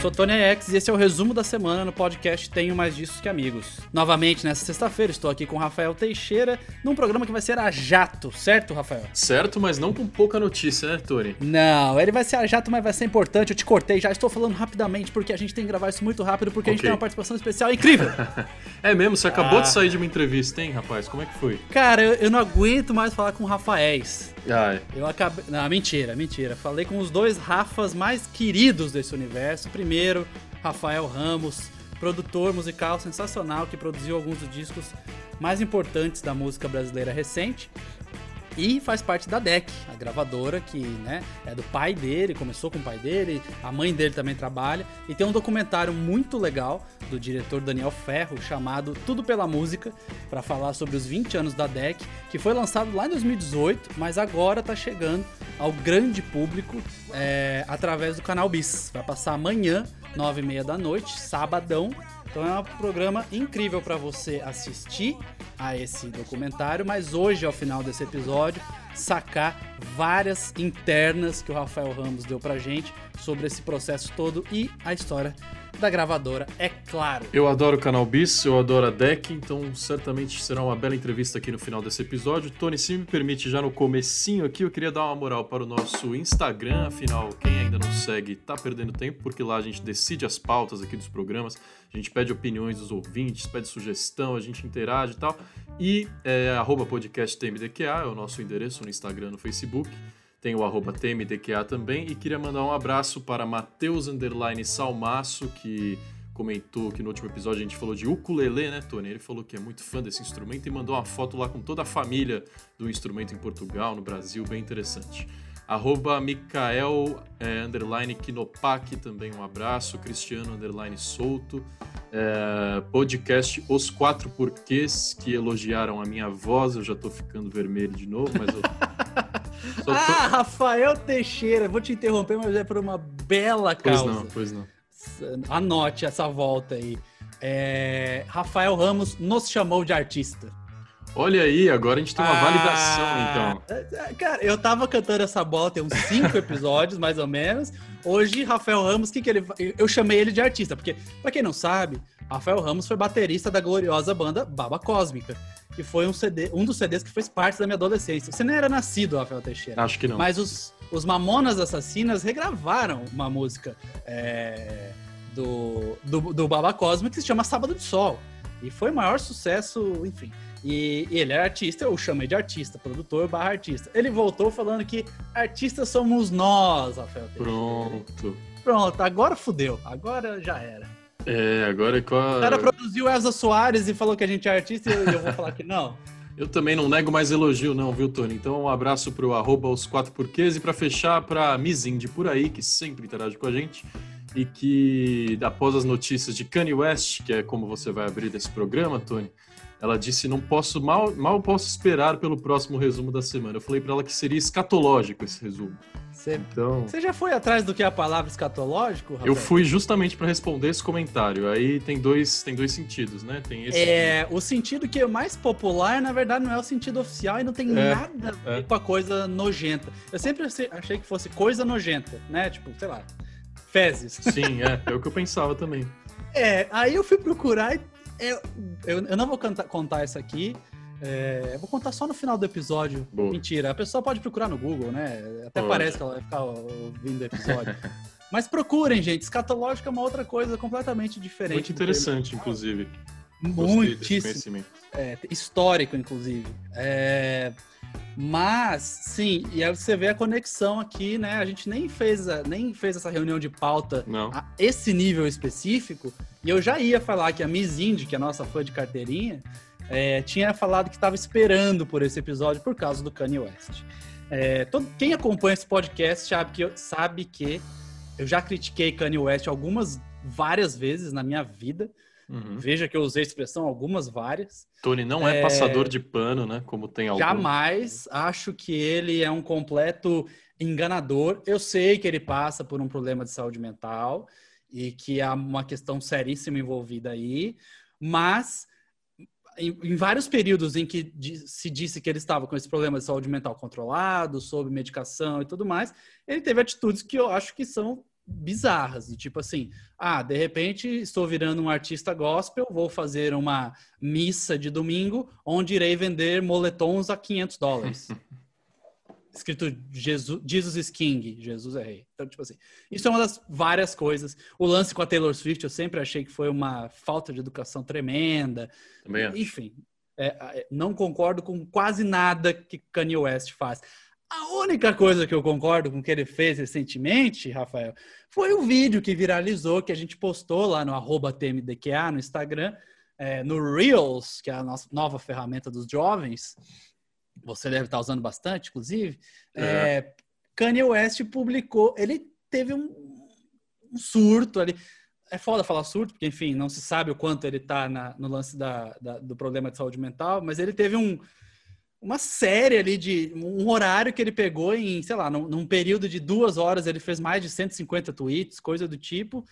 sou Tony X e esse é o resumo da semana no podcast Tenho Mais Disso Que Amigos. Novamente, nessa sexta-feira, estou aqui com o Rafael Teixeira, num programa que vai ser a jato, certo, Rafael? Certo, mas não com pouca notícia, né, Tony? Não, ele vai ser a jato, mas vai ser importante. Eu te cortei já, estou falando rapidamente, porque a gente tem que gravar isso muito rápido, porque okay. a gente tem uma participação especial incrível. é mesmo? Você acabou ah. de sair de uma entrevista, hein, rapaz? Como é que foi? Cara, eu, eu não aguento mais falar com o Rafaéis. Ah, Eu acabei. Não, mentira, mentira. Falei com os dois Rafas mais queridos desse universo. Primeiro, Rafael Ramos, produtor musical sensacional que produziu alguns dos discos mais importantes da música brasileira recente. E faz parte da DEC, a gravadora que né, é do pai dele, começou com o pai dele, a mãe dele também trabalha. E tem um documentário muito legal do diretor Daniel Ferro chamado Tudo pela Música, para falar sobre os 20 anos da DEC, que foi lançado lá em 2018, mas agora está chegando ao grande público é, através do canal Bis. Vai passar amanhã, 9h30 da noite, sabadão. Então é um programa incrível para você assistir a esse documentário, mas hoje, ao final desse episódio, sacar várias internas que o Rafael Ramos deu pra gente sobre esse processo todo e a história da gravadora, é claro. Eu adoro o canal Bis, eu adoro a Deck, então certamente será uma bela entrevista aqui no final desse episódio. Tony, se me permite, já no comecinho aqui, eu queria dar uma moral para o nosso Instagram, afinal, quem ainda não segue tá perdendo tempo, porque lá a gente decide as pautas aqui dos programas, a gente pede opiniões dos ouvintes, pede sugestão, a gente interage e tal. E é, é o nosso endereço no Instagram, no Facebook tem o arroba TMDQA também. E queria mandar um abraço para Matheus Salmaço, que comentou que no último episódio a gente falou de ukulele, né, Tony? Ele falou que é muito fã desse instrumento e mandou uma foto lá com toda a família do instrumento em Portugal, no Brasil, bem interessante. Arroba Mikael é, underline Kinopak, também um abraço. Cristiano underline Souto. É, podcast Os Quatro Porquês, que elogiaram a minha voz. Eu já tô ficando vermelho de novo, mas eu. tô... Ah, Rafael Teixeira, vou te interromper, mas é por uma bela causa. Pois não, pois não. Anote essa volta aí. É, Rafael Ramos nos chamou de artista. Olha aí, agora a gente tem uma ah, validação, então. É, é, cara, eu tava cantando essa bola tem uns cinco episódios, mais ou menos. Hoje, Rafael Ramos, que que ele. Eu chamei ele de artista, porque, pra quem não sabe, Rafael Ramos foi baterista da gloriosa banda Baba Cósmica, que foi um CD, um dos CDs que fez parte da minha adolescência. Você nem era nascido, Rafael Teixeira. Acho que não. Mas os, os Mamonas Assassinas regravaram uma música é, do, do, do Baba Cósmica que se chama Sábado de Sol. E foi o maior sucesso, enfim. E ele é artista, eu chamei de artista, produtor barra artista. Ele voltou falando que artistas somos nós, Rafael. Pronto. Pronto, agora fudeu. Agora já era. É, agora é qual. O cara produziu Elza Soares e falou que a gente é artista e eu vou falar que não. Eu também não nego mais elogio, não, viu, Tony? Então, um abraço pro arroba os quatro porquês e para fechar, pra Mizinde por aí, que sempre interage com a gente e que, após as notícias de Kanye West, que é como você vai abrir desse programa, Tony, ela disse: Não posso, mal, mal posso esperar pelo próximo resumo da semana. Eu falei para ela que seria escatológico esse resumo. Você, então, você já foi atrás do que é a palavra escatológico? Rafael? Eu fui justamente para responder esse comentário. Aí tem dois, tem dois sentidos, né? Tem esse é, o sentido que é mais popular, na verdade, não é o sentido oficial e não tem é, nada a ver é. com a coisa nojenta. Eu sempre achei que fosse coisa nojenta, né? Tipo, sei lá, fezes. Sim, é, é o que eu pensava também. É, aí eu fui procurar e eu, eu, eu não vou contar, contar isso aqui. É, eu vou contar só no final do episódio. Boa. Mentira, a pessoa pode procurar no Google, né? Até parece que ela vai ficar ouvindo o episódio. Mas procurem, gente. Escatológico é uma outra coisa completamente diferente. Muito interessante, inclusive. Muitíssimo. É, histórico, inclusive. É, mas, sim, e aí você vê a conexão aqui, né? A gente nem fez, a, nem fez essa reunião de pauta Não. a esse nível específico. E eu já ia falar que a Miss Indy, que é a nossa fã de carteirinha, é, tinha falado que estava esperando por esse episódio por causa do Kanye West. É, todo, quem acompanha esse podcast sabe que, sabe que eu já critiquei Kanye West algumas, várias vezes na minha vida. Uhum. Veja que eu usei a expressão algumas várias. Tony não é, é, passador de pano, né? Como tem alguns. Jamais acho que ele é um completo enganador. Eu sei que ele passa por um problema de saúde mental e que há uma questão seríssima envolvida aí, mas em, em vários períodos em que se disse que ele estava com esse problema de saúde mental controlado, sob medicação e tudo mais, ele teve atitudes que eu acho que são bizarras, tipo assim, ah, de repente estou virando um artista gospel, vou fazer uma missa de domingo onde irei vender moletons a 500 dólares. Escrito Jesus, Jesus is King, Jesus é rei. Então, tipo assim, isso é uma das várias coisas. O lance com a Taylor Swift, eu sempre achei que foi uma falta de educação tremenda. Também acho. Enfim, é, é, não concordo com quase nada que Kanye West faz. A única coisa que eu concordo com o que ele fez recentemente, Rafael, foi o vídeo que viralizou, que a gente postou lá no arroba TMDQA, no Instagram, é, no Reels, que é a nossa nova ferramenta dos jovens. Você deve estar usando bastante, inclusive. É. É, Kanye West publicou, ele teve um, um surto ali é foda falar surto, porque, enfim, não se sabe o quanto ele tá na, no lance da, da, do problema de saúde mental, mas ele teve um, uma série ali de. um horário que ele pegou em, sei lá, num, num, período de duas horas, ele fez mais de 150 tweets, coisa do tipo.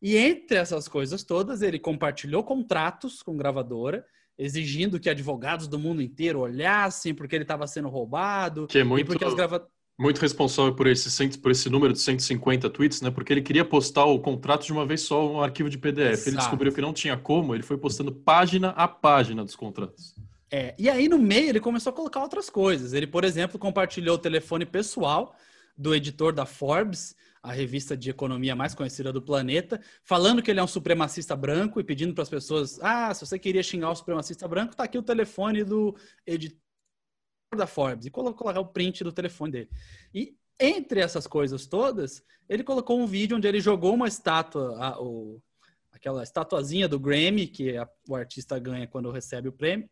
E entre essas coisas todas, ele compartilhou contratos com gravadora, exigindo que advogados do mundo inteiro olhassem porque ele estava sendo roubado. Que é muito. gravadoras muito responsável por esse, por esse número de 150 tweets, né? Porque ele queria postar o contrato de uma vez só, um arquivo de PDF. Exato. Ele descobriu que não tinha como, ele foi postando página a página dos contratos. É, e aí no meio ele começou a colocar outras coisas. Ele, por exemplo, compartilhou o telefone pessoal do editor da Forbes, a revista de economia mais conhecida do planeta, falando que ele é um supremacista branco e pedindo para as pessoas: ah, se você queria xingar o supremacista branco, tá aqui o telefone do editor da Forbes e colocar o print do telefone dele. E entre essas coisas todas, ele colocou um vídeo onde ele jogou uma estátua, a, o, aquela estatuazinha do Grammy, que a, o artista ganha quando recebe o prêmio,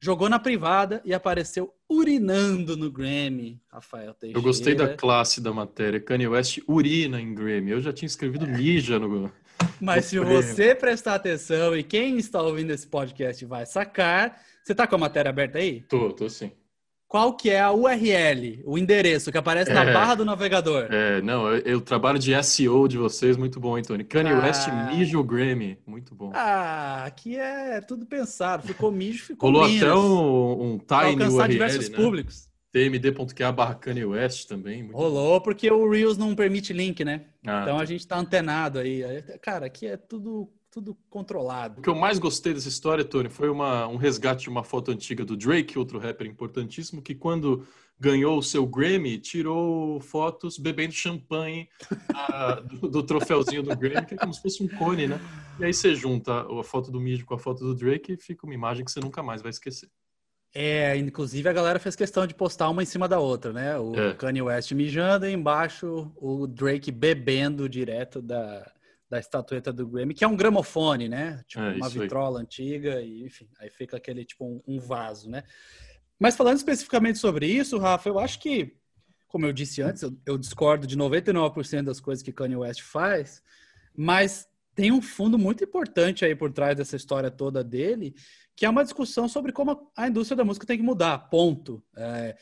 jogou na privada e apareceu urinando no Grammy, Rafael Teixeira. Eu gostei da classe da matéria. Kanye West urina em Grammy. Eu já tinha escrevido é. mija no. Mas se prêmio. você prestar atenção e quem está ouvindo esse podcast vai sacar. Você tá com a matéria aberta aí? Tô, tô sim qual que é a URL, o endereço que aparece na é, barra do navegador. É, não, eu, trabalho de SEO de vocês, muito bom, hein, Tony? Kanye ah, West mijo Grammy, muito bom. Ah, aqui é tudo pensado, ficou mijo, ficou Rolou até um, um tiny URL, diversos né? públicos. tmd.ca barra Kanye West também. Rolou, bom. porque o Reels não permite link, né? Ah, então tá. a gente tá antenado aí. Cara, aqui é tudo tudo controlado. O que eu mais gostei dessa história, Tony, foi uma, um resgate de uma foto antiga do Drake, outro rapper importantíssimo, que quando ganhou o seu Grammy, tirou fotos bebendo champanhe uh, do, do, troféuzinho do Grammy, que é como se fosse um cone, né? E aí você junta a foto do Mídio com a foto do Drake e fica uma imagem que você nunca mais vai esquecer. É, inclusive a galera fez questão de postar uma em cima da outra, né? O é. Kanye West mijando e embaixo o Drake bebendo direto da, da estatueta do Grammy, que é um gramofone, né? Tipo é, uma vitrola aí. antiga, e enfim, aí fica aquele tipo um, um, vaso, né? Mas falando especificamente sobre isso, Rafa, eu acho que, como eu disse antes, eu, eu discordo de 99% das coisas que Kanye West faz, mas tem um fundo muito importante aí por trás dessa história toda dele, que é uma discussão sobre como a indústria da música tem que mudar, ponto. É,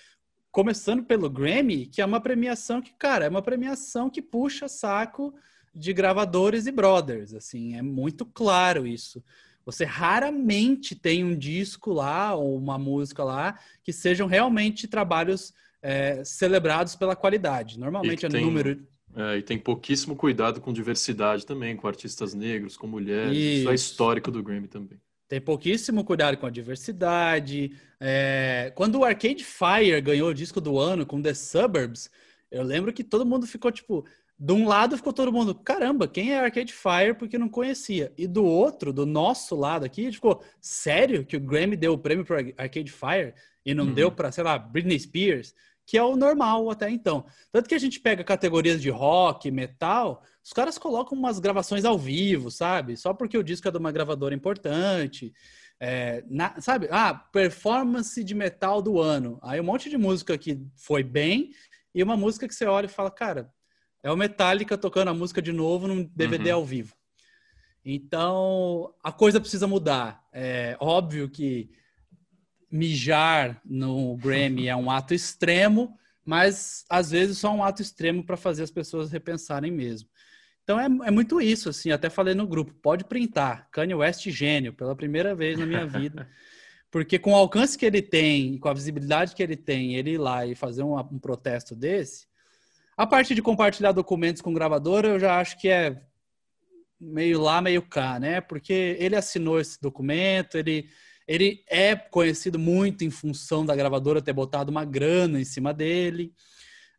começando pelo Grammy, que é uma premiação que, cara, é uma premiação que puxa saco de gravadores e brothers, assim, é muito claro isso. Você raramente tem um disco lá ou uma música lá que sejam realmente trabalhos é, celebrados pela qualidade. Normalmente é tem, número. É, e tem pouquíssimo cuidado com diversidade também, com artistas negros, com mulheres. Isso, isso é histórico do Grammy também. Tem pouquíssimo cuidado com a diversidade. É... Quando o Arcade Fire ganhou o disco do ano com The Suburbs, eu lembro que todo mundo ficou tipo, de um lado ficou todo mundo, caramba, quem é Arcade Fire? Porque não conhecia. E do outro, do nosso lado aqui, ficou, sério que o Grammy deu o prêmio para Arcade Fire e não uhum. deu para, sei lá, Britney Spears? Que é o normal até então. Tanto que a gente pega categorias de rock, metal, os caras colocam umas gravações ao vivo, sabe? Só porque o disco é de uma gravadora importante. É, na, sabe? Ah, performance de metal do ano. Aí um monte de música que foi bem e uma música que você olha e fala, cara, é o Metallica tocando a música de novo num DVD uhum. ao vivo. Então, a coisa precisa mudar. É óbvio que mijar no Grammy é um ato extremo, mas às vezes só um ato extremo para fazer as pessoas repensarem mesmo. Então é, é, muito isso, assim, até falei no grupo, pode printar, Kanye West gênio, pela primeira vez na minha vida, porque com o alcance que ele tem, com a visibilidade que ele tem, ele ir lá e fazer um, um protesto desse, A parte de compartilhar documentos com gravadora, eu já acho que é meio lá, meio cá, né? Porque ele assinou esse documento, ele, ele é conhecido muito em função da gravadora ter botado uma grana em cima dele.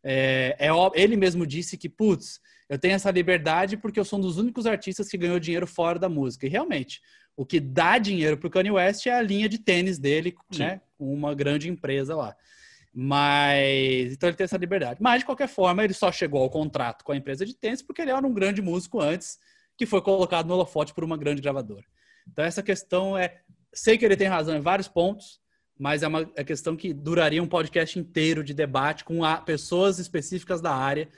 É, é, ele mesmo disse que, putz, eu tenho essa liberdade porque eu sou um dos únicos artistas que ganhou dinheiro fora da música. E realmente, o que dá dinheiro para o Kanye West é a linha de tênis dele, Sim. né? Com uma grande empresa lá. Mas então ele tem essa liberdade. Mas de qualquer forma, ele só chegou ao contrato com a empresa de tênis porque ele era um grande músico antes, que foi colocado no holofote por uma grande gravadora. Então essa questão é, sei que ele tem razão em vários pontos, mas é uma é questão que duraria um podcast inteiro de debate com a, pessoas específicas da área.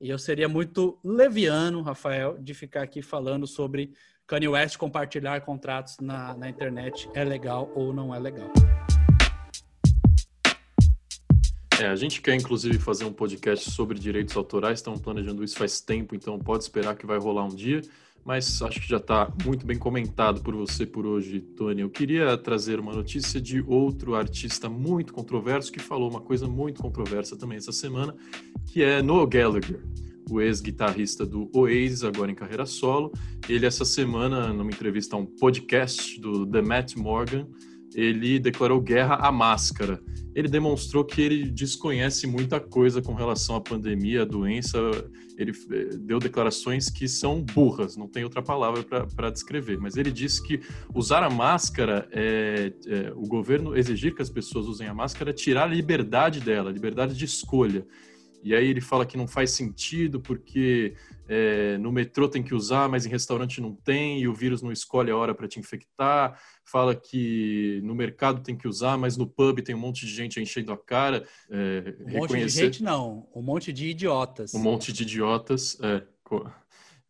E eu seria muito leviano, Rafael, de ficar aqui falando sobre Kanye West compartilhar contratos na, na internet é legal ou não é legal. É, a gente quer inclusive fazer um podcast sobre direitos autorais, estamos planejando isso faz tempo, então pode esperar que vai rolar um dia, mas acho que já está muito bem comentado por você por hoje, Tony. Eu queria trazer uma notícia de outro artista muito controverso que falou uma coisa muito controversa também essa semana, que é Noel Gallagher o ex-guitarrista do Oasis, agora em carreira solo. Ele, essa semana, numa entrevista a um podcast do The Matt Morgan, ele declarou guerra à máscara. Ele demonstrou que ele desconhece muita coisa com relação à pandemia, à doença. Ele eh, deu declarações que são burras, não tem outra palavra para descrever. Mas ele disse que usar a máscara, é, é, o governo exigir que as pessoas usem a máscara, é tirar a liberdade dela, a liberdade de escolha. E aí ele fala que não faz sentido porque é, no metrô tem que usar, mas em restaurante não tem, e o vírus não escolhe a hora para te infectar. Fala que no mercado tem que usar, mas no pub tem um monte de gente enchendo a cara. É, um monte reconhecer... de gente não, um monte de idiotas. Um monte de idiotas, é,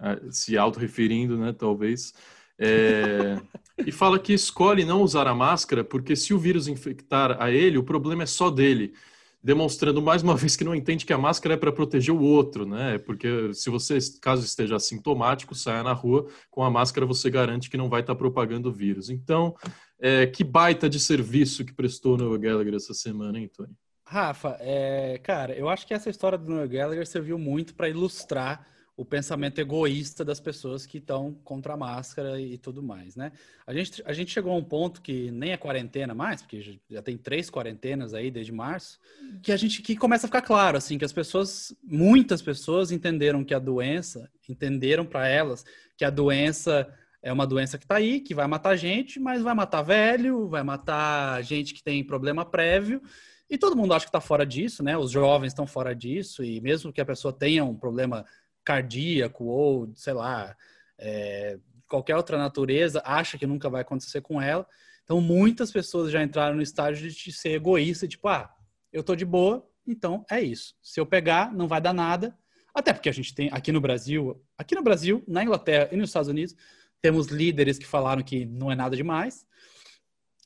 é se auto-referindo, né, talvez. É, e fala que escolhe não usar a máscara porque se o vírus infectar a ele, o problema é só dele demonstrando mais uma vez que não entende que a máscara é para proteger o outro, né? Porque se você, caso esteja assintomático, saia na rua com a máscara, você garante que não vai estar tá propagando o vírus. Então, é, que baita de serviço que prestou o Noel Gallagher essa semana, hein, Tony? Rafa, é, cara, eu acho que essa história do Noel Gallagher serviu muito para ilustrar o pensamento egoísta das pessoas que estão contra a máscara e tudo mais, né? A gente, a gente chegou a um ponto que nem é quarentena mais, porque já tem três quarentenas aí desde março, que a gente que começa a ficar claro, assim, que as pessoas, muitas pessoas entenderam que a doença, entenderam para elas que a doença é uma doença que está aí, que vai matar gente, mas vai matar velho, vai matar gente que tem problema prévio, e todo mundo acha que está fora disso, né? Os jovens estão fora disso, e mesmo que a pessoa tenha um problema cardíaco ou, sei lá, é, qualquer outra natureza, acha que nunca vai acontecer com ela. Então, muitas pessoas já entraram no estágio de ser egoísta, tipo, ah, eu tô de boa, então é isso. Se eu pegar, não vai dar nada. Até porque a gente tem aqui no Brasil, aqui no Brasil, na Inglaterra e nos Estados Unidos, temos líderes que falaram que não é nada demais.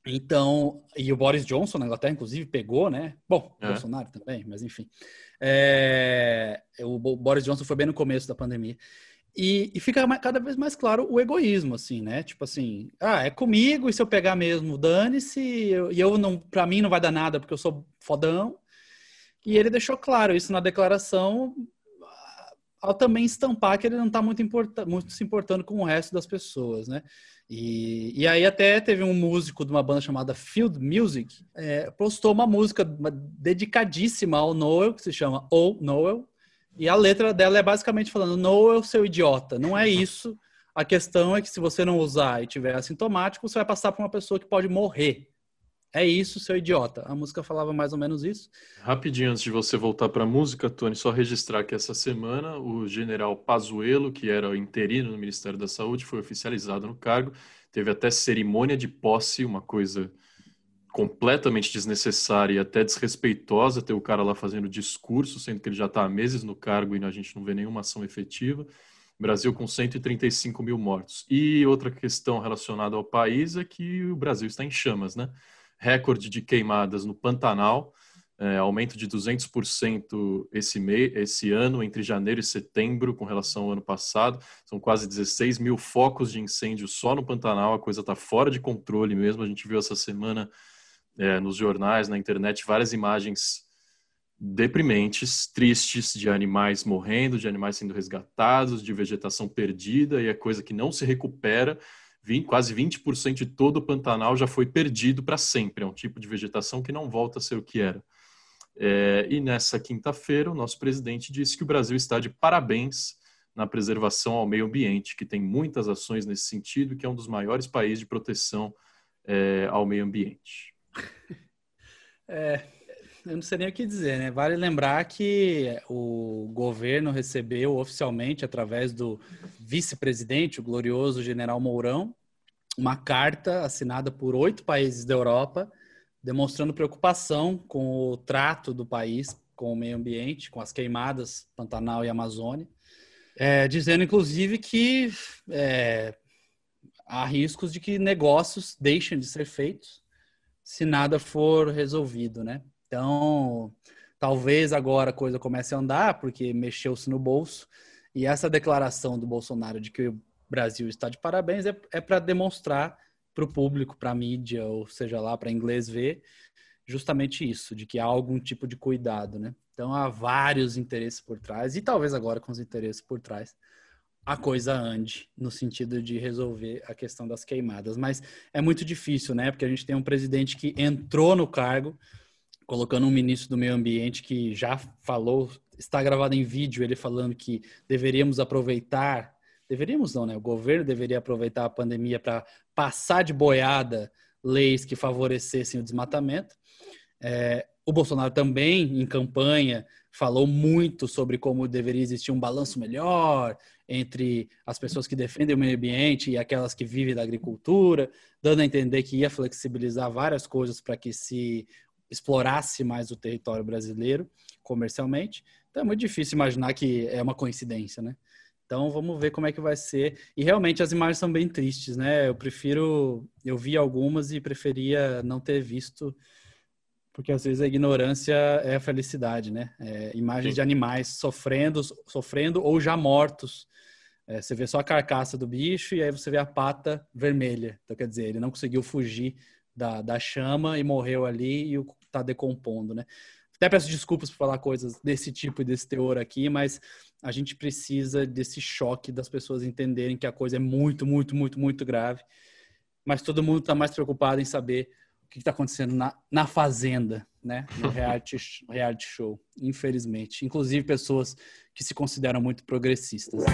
Então, e o Boris Johnson na Inglaterra, inclusive, pegou, né? Bom, é. Bolsonaro também, mas enfim. É, o Boris Johnson foi bem no começo da pandemia. E, e, fica cada vez mais claro o egoísmo, assim, né? Tipo assim, ah, é comigo, e se eu pegar mesmo, dane-se, e eu, eu não, pra mim não vai dar nada porque eu sou fodão. E ele deixou claro isso na declaração, ao também estampar que ele não está muito, muito se importando com o resto das pessoas, né? E, e aí até teve um músico de uma banda chamada Field Music, é, postou uma música dedicadíssima ao Noel, que se chama Oh Noel, e a letra dela é basicamente falando, Noel, seu idiota, não é isso. A questão é que se você não usar e tiver assintomático, você vai passar para uma pessoa que pode morrer. É isso, seu idiota. A música falava mais ou menos isso. Rapidinho antes de você voltar para a música, Tony, só registrar que essa semana o general Pazuello, que era interino no Ministério da Saúde, foi oficializado no cargo. Teve até cerimônia de posse, uma coisa completamente desnecessária e até desrespeitosa ter o cara lá fazendo discurso, sendo que ele já está há meses no cargo e a gente não vê nenhuma ação efetiva. Brasil com 135 mil mortos. E outra questão relacionada ao país é que o Brasil está em chamas, né? Recorde de queimadas no Pantanal, é, aumento de 200% esse, mês, esse ano, entre janeiro e setembro, com relação ao ano passado. São quase 16 mil focos de incêndio só no Pantanal, a coisa está fora de controle mesmo. A gente viu essa semana é, nos jornais, na internet, várias imagens deprimentes, tristes, de animais morrendo, de animais sendo resgatados, de vegetação perdida, e é coisa que não se recupera. 20, quase 20% de todo o Pantanal já foi perdido para sempre. É um tipo de vegetação que não volta a ser o que era. É, e nessa quinta-feira, o nosso presidente disse que o Brasil está de parabéns na preservação ao meio ambiente, que tem muitas ações nesse sentido, que é um dos maiores países de proteção é, ao meio ambiente. É, eu não sei nem o que dizer, né? Vale lembrar que o governo recebeu oficialmente, através do vice-presidente, o glorioso general Mourão, uma carta assinada por oito países da Europa, demonstrando preocupação com o trato do país com o meio ambiente, com as queimadas Pantanal e Amazônia, é, dizendo inclusive que é, há riscos de que negócios deixem de ser feitos se nada for resolvido, né? Então, talvez agora a coisa comece a andar, porque mexeu-se no bolso. E essa declaração do Bolsonaro de que o Brasil está de parabéns é, é para demonstrar para o público, para a mídia, ou seja lá, para inglês ver, justamente isso, de que há algum tipo de cuidado, né? Então há vários interesses por trás, e talvez agora com os interesses por trás, a coisa ande no sentido de resolver a questão das queimadas. Mas é muito difícil, né? Porque a gente tem um presidente que entrou no cargo colocando um ministro do meio ambiente que já falou, está gravado em vídeo, ele falando que deveríamos aproveitar, deveríamos não, né? O governo deveria aproveitar a pandemia para passar de boiada leis que favorecessem o desmatamento. É, o Bolsonaro também, em campanha, falou muito sobre como deveria existir um balanço melhor entre as pessoas que defendem o meio ambiente e aquelas que vivem da agricultura, dando a entender que ia flexibilizar várias coisas para que se explorasse mais o território brasileiro comercialmente. Então é muito difícil imaginar que é uma coincidência, né? Então vamos ver como é que vai ser. E realmente as imagens são bem tristes, né? Eu prefiro, eu vi algumas e preferia não ter visto, porque às vezes a ignorância é a felicidade, né? É, imagens Sim. de animais sofrendo, sofrendo ou já mortos. É, você vê só a carcaça do bicho e aí você vê a pata vermelha. Então quer dizer, ele não conseguiu fugir da, da chama e morreu ali e está decompondo, né? Até peço desculpas por falar coisas desse tipo e desse teor aqui, mas a gente precisa desse choque das pessoas entenderem que a coisa é muito, muito, muito, muito grave. Mas todo mundo está mais preocupado em saber o que está acontecendo na, na fazenda, né? No reality, reality show, infelizmente. Inclusive pessoas que se consideram muito progressistas.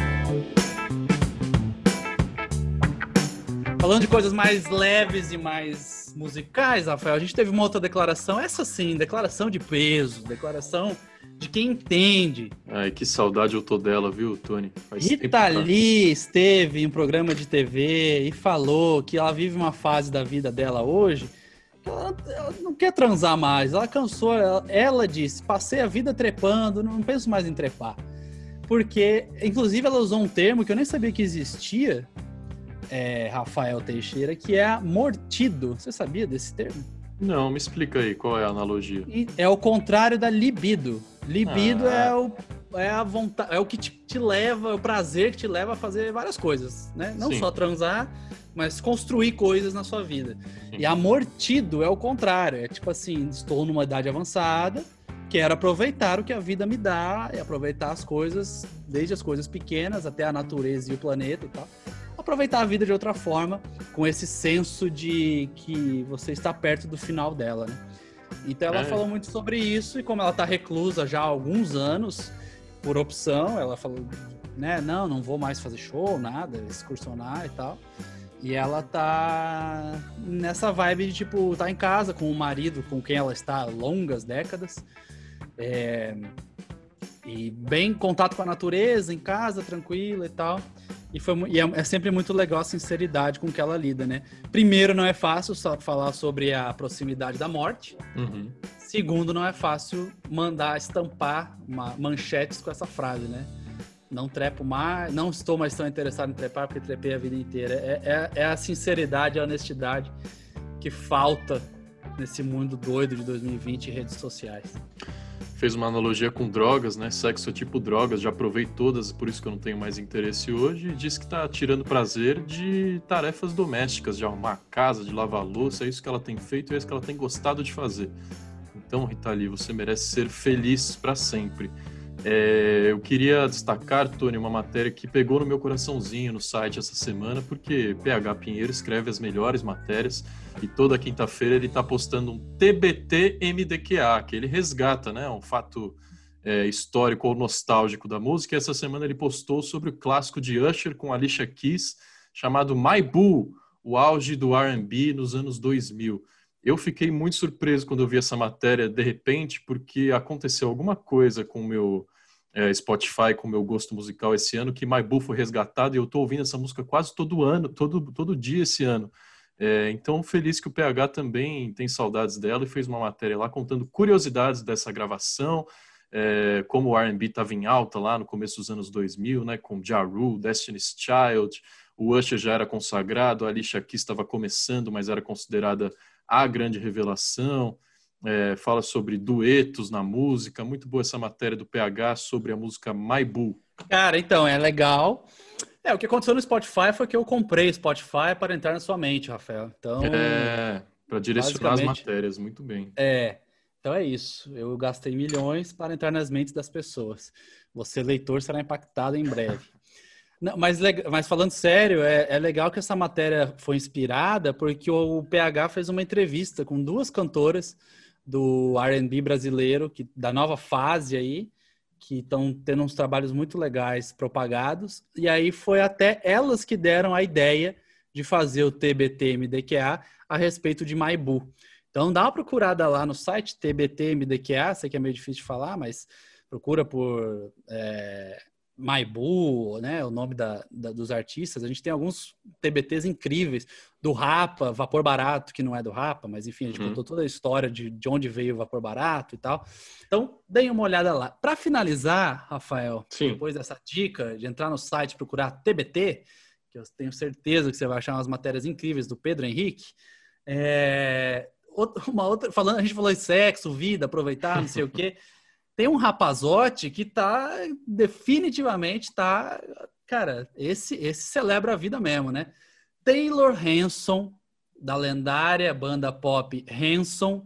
Falando de coisas mais leves e mais musicais, Rafael, a gente teve uma outra declaração, essa sim, declaração de peso, declaração de quem entende. Ai, que saudade eu tô dela, viu, Tony? Faz Rita Lee esteve em um programa de TV e falou que ela vive uma fase da vida dela hoje que ela, ela não quer transar mais. Ela cansou, ela, ela disse: passei a vida trepando, não penso mais em trepar. Porque, inclusive, ela usou um termo que eu nem sabia que existia, é, Rafael Teixeira, que é mortido. Você sabia desse termo? Não, me explica aí qual é a analogia. É o contrário da libido. Libido ah. é, o, é a vontade, é o que te, te, leva, é o prazer que te leva a fazer várias coisas, né? Não Sim. só transar, mas construir coisas na sua vida. Sim. E amortido é o contrário, é tipo assim, estou numa idade avançada, quero aproveitar o que a vida me dá e aproveitar as coisas, desde as coisas pequenas até a natureza e o planeta e tal aproveitar a vida de outra forma, com esse senso de que você está perto do final dela, né? Então ela é. falou muito sobre isso e como ela está reclusa já há alguns anos, por opção, ela falou, né, não, não vou mais fazer show, nada, excursionar e tal. E ela tá nessa vibe de, tipo, tá em casa com o marido com quem ela está há longas décadas. É... E bem contato com a natureza, em casa, tranquila e tal. E, foi, e é, é, sempre muito legal a sinceridade com que ela lida, né? Primeiro, não é fácil só falar sobre a proximidade da morte. Uhum. Segundo, não é fácil mandar estampar uma, manchetes com essa frase, né? Não trepo mais, não estou mais tão interessado em trepar porque trepei a vida inteira. É, é, é a sinceridade, a honestidade que falta nesse mundo doido de 2020 e redes sociais fez uma analogia com drogas, né? Sexo é tipo drogas, já provei todas, por isso que eu não tenho mais interesse hoje. E diz que está tirando prazer de tarefas domésticas, de arrumar casa, de lavar louça, é isso que ela tem feito e é isso que ela tem gostado de fazer. Então, Rita Lee, você merece ser feliz para sempre. É, eu queria destacar, Tony, uma matéria que pegou no meu coraçãozinho no site essa semana, porque PH Pinheiro escreve as melhores matérias e toda quinta-feira ele está postando um TBT MDQA, que ele resgata, né? Um fato é, histórico ou nostálgico da música. E essa semana ele postou sobre o clássico de Usher com Alicia Keys, chamado My Boo, o auge do R&B nos anos 2000. Eu fiquei muito surpreso quando eu vi essa matéria de repente, porque aconteceu alguma coisa com o meu é, Spotify, com o meu gosto musical esse ano, que Boo foi resgatado e eu estou ouvindo essa música quase todo ano, todo, todo dia esse ano. É, então, feliz que o PH também tem saudades dela e fez uma matéria lá contando curiosidades dessa gravação, é, como o R&B estava em alta lá no começo dos anos 2000, né, com Ja Rule, Destiny's Child, o Usher já era consagrado, a Alicia Keys estava começando, mas era considerada a grande revelação. É, fala sobre duetos na música, muito boa essa matéria do PH sobre a música My Boo. Cara, então, é legal. É, o que aconteceu no Spotify foi que eu comprei Spotify para entrar na sua mente, Rafael. Então, é, para direcionar as matérias, muito bem. É, então é isso. Eu gastei milhões para entrar nas mentes das pessoas. Você, leitor, será impactado em breve. Não, mas, mas falando sério, é, é, legal que essa matéria foi inspirada porque o PH fez uma entrevista com duas cantoras do R&B brasileiro, que, da nova fase aí, que estão tendo uns trabalhos muito legais propagados. E aí foi até elas que deram a ideia de fazer o TBT-MDQA a respeito de Maibu. Então dá uma procurada lá no site TBT-MDQA, sei que é meio difícil de falar, mas procura por é, Maibu, né, o nome da, da, dos artistas. A gente tem alguns TBTs incríveis, do Rapa, Vapor Barato, que não é do Rapa, mas enfim, a gente uhum. contou toda a história de, de onde veio o Vapor Barato e tal. Então, deem uma olhada lá. Para finalizar, Rafael, Sim. depois dessa dica de entrar no site procurar TBT, que eu tenho certeza que você vai achar umas matérias incríveis do Pedro Henrique, é... uma outra, falando, a gente falou de sexo, vida, aproveitar, não sei o quê. tem um rapazote que tá definitivamente tá, cara, esse esse celebra a vida mesmo, né? Taylor Hanson da lendária banda pop Hanson,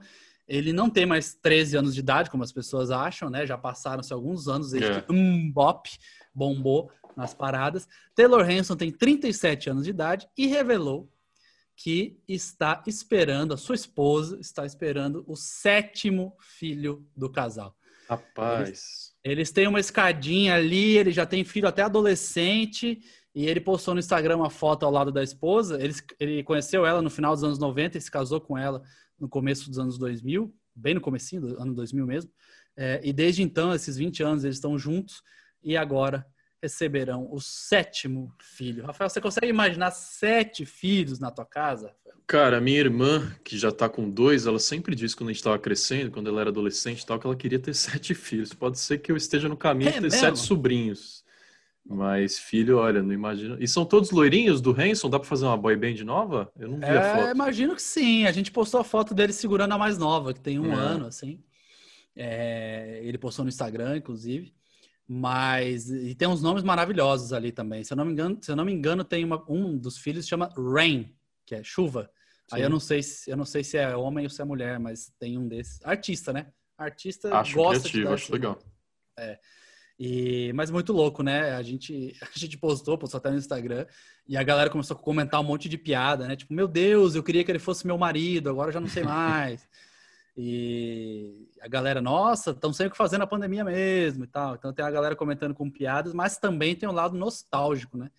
ele não tem mais 13 anos de idade, como as pessoas acham, né? Já passaram-se alguns anos, ele é. um bop bombou nas paradas. Taylor Hanson tem 37 anos de idade e revelou que está esperando, a sua esposa está esperando o sétimo filho do casal. Rapaz. Eles, eles têm uma escadinha ali, ele já tem filho até adolescente, e ele postou no Instagram uma foto ao lado da esposa. Ele, ele conheceu ela no final dos anos 90 e se casou com ela no começo dos anos 2000, bem no comecinho do ano 2000 mesmo. É, e desde então, esses 20 anos, eles estão juntos e agora receberão o sétimo filho. Rafael, você consegue imaginar sete filhos na tua casa? Cara, minha irmã, que já tá com dois, ela sempre disse quando a gente tava crescendo, quando ela era adolescente e tal, que ela queria ter sete filhos. Pode ser que eu esteja no caminho é de ter mesmo? sete sobrinhos. Mas filho, olha, não imagino. E são todos loirinhos do Hanson? Dá pra fazer uma boy band nova? Eu não vi é, a foto. Imagino que sim. A gente postou a foto dele segurando a mais nova, que tem um é. ano, assim. É, ele postou no Instagram, inclusive. Mas e tem uns nomes maravilhosos ali também. Se eu não me engano, se eu não me engano, tem uma, um dos filhos chama Rain, que é chuva. Sim. Aí eu não sei se eu não sei se é homem ou se é mulher, mas tem um desses. Artista, né? Artista acho gosta criativo, de acho legal. É. E, mas muito louco, né? A gente, a gente postou, postou até no Instagram, e a galera começou a comentar um monte de piada, né? Tipo, meu Deus, eu queria que ele fosse meu marido, agora eu já não sei mais. E a galera, nossa, estão sempre fazendo a pandemia mesmo e tal. Então tem a galera comentando com piadas, mas também tem um lado nostálgico, né?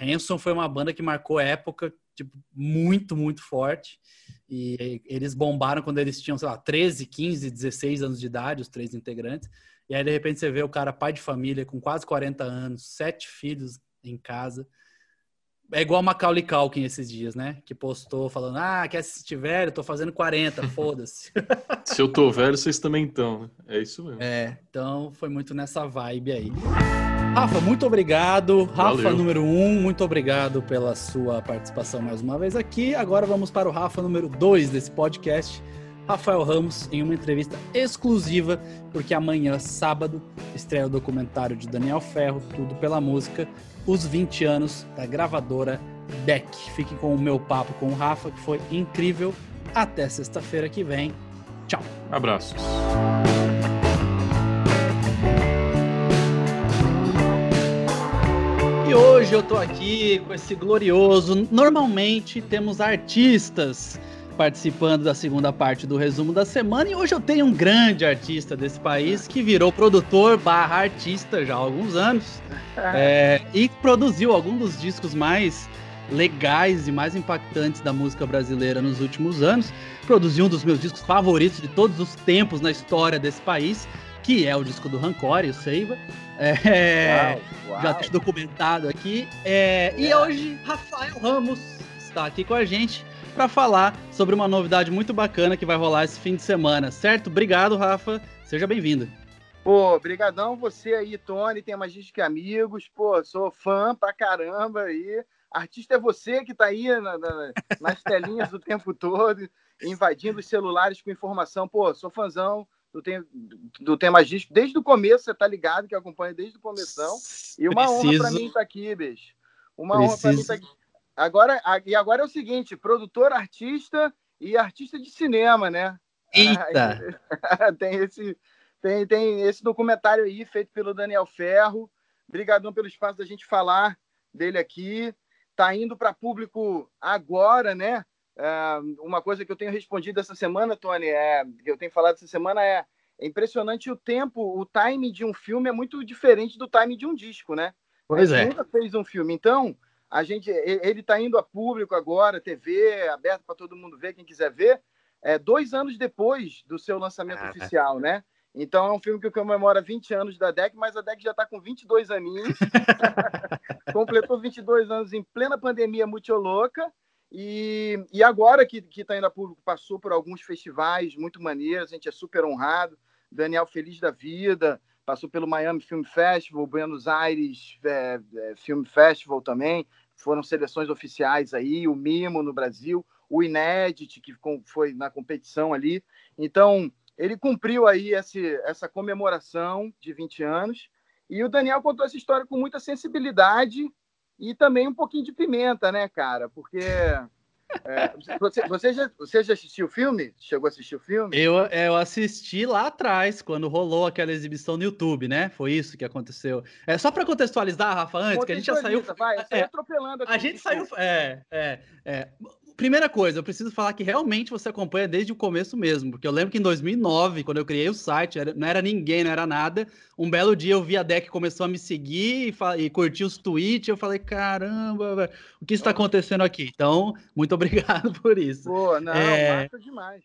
Hanson foi uma banda que marcou época tipo, muito, muito forte. E eles bombaram quando eles tinham, sei lá, 13, 15, 16 anos de idade, os três integrantes. E aí, de repente, você vê o cara pai de família com quase 40 anos, sete filhos em casa. É igual a Macaulay Culkin esses dias, né? Que postou falando, ah, quer assistir velho? Tô fazendo 40, foda-se. Se eu tô velho, vocês também estão, né? É isso mesmo. É, então foi muito nessa vibe aí. Rafa, muito obrigado. Rafa Valeu. número um, muito obrigado pela sua participação mais uma vez aqui. Agora vamos para o Rafa número dois desse podcast. Rafael Ramos em uma entrevista exclusiva, porque amanhã, sábado, estreia o documentário de Daniel Ferro, Tudo pela Música, os 20 anos da gravadora Beck. Fique com o meu papo com o Rafa, que foi incrível. Até sexta-feira que vem. Tchau. Abraços. E hoje eu tô aqui com esse glorioso. Normalmente temos artistas participando da segunda parte do resumo da semana. E hoje eu tenho um grande artista desse país que virou produtor barra artista já há alguns anos. É, e produziu alguns dos discos mais legais e mais impactantes da música brasileira nos últimos anos. Produziu um dos meus discos favoritos de todos os tempos na história desse país, que é o disco do Rancore, o Seiva. É, uau, uau. Já está documentado aqui. É, é. E hoje, Rafael Ramos está aqui com a gente para falar sobre uma novidade muito bacana que vai rolar esse fim de semana, certo? Obrigado, Rafa. Seja bem-vindo. Pô, brigadão você aí, Tony, tem mais gente que amigos. Pô, sou fã pra caramba aí. Artista é você que tá aí na, na, nas telinhas o tempo todo, invadindo os celulares com informação. Pô, sou fãzão do, tem, do Tema Disco. Desde o começo, você tá ligado que eu acompanho desde o começo. E uma Preciso... honra para mim estar tá aqui, bicho. Uma Preciso... honra para mim estar tá aqui. Agora, e agora é o seguinte: produtor, artista e artista de cinema, né? Eita! tem, esse, tem, tem esse documentário aí feito pelo Daniel Ferro. Obrigadão pelo espaço da gente falar dele aqui. Tá indo para público agora, né? É, uma coisa que eu tenho respondido essa semana, Tony, é, que eu tenho falado essa semana é, é impressionante o tempo, o time de um filme é muito diferente do time de um disco, né? Pois é. nunca fez um filme, então a gente, ele está indo a público agora, TV aberto para todo mundo ver, quem quiser ver. É, dois anos depois do seu lançamento ah, oficial, né? Então é um filme que comemora 20 anos da DEC, mas a DEC já está com 22 aninhos. Completou 22 anos em plena pandemia muito louca. E, e agora que está indo a público, passou por alguns festivais muito maneiros, a gente é super honrado. Daniel feliz da vida, passou pelo Miami Film Festival, Buenos Aires é, é, Film Festival também, foram seleções oficiais aí, o Mimo no Brasil, o Inédit, que foi na competição ali. Então, ele cumpriu aí esse, essa comemoração de 20 anos, e o Daniel contou essa história com muita sensibilidade e também um pouquinho de pimenta, né, cara? Porque é, você, você, já, você já assistiu o filme? Chegou a assistir o filme? Eu, eu assisti lá atrás, quando rolou aquela exibição no YouTube, né? Foi isso que aconteceu. É só para contextualizar, Rafa, antes, que a gente já saiu. Vai, é, atropelando aqui. A gente saiu. É, é, é primeira coisa, eu preciso falar que realmente você acompanha desde o começo mesmo, porque eu lembro que em 2009, quando eu criei o site, era, não era ninguém, não era nada. Um belo dia eu vi a Deck começou a me seguir e, e curtir os tweets, eu falei, caramba, o que está acontecendo aqui? Então, muito obrigado por isso. Pô, não, é... massa demais.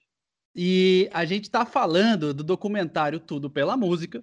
E a gente está falando do documentário Tudo pela Música,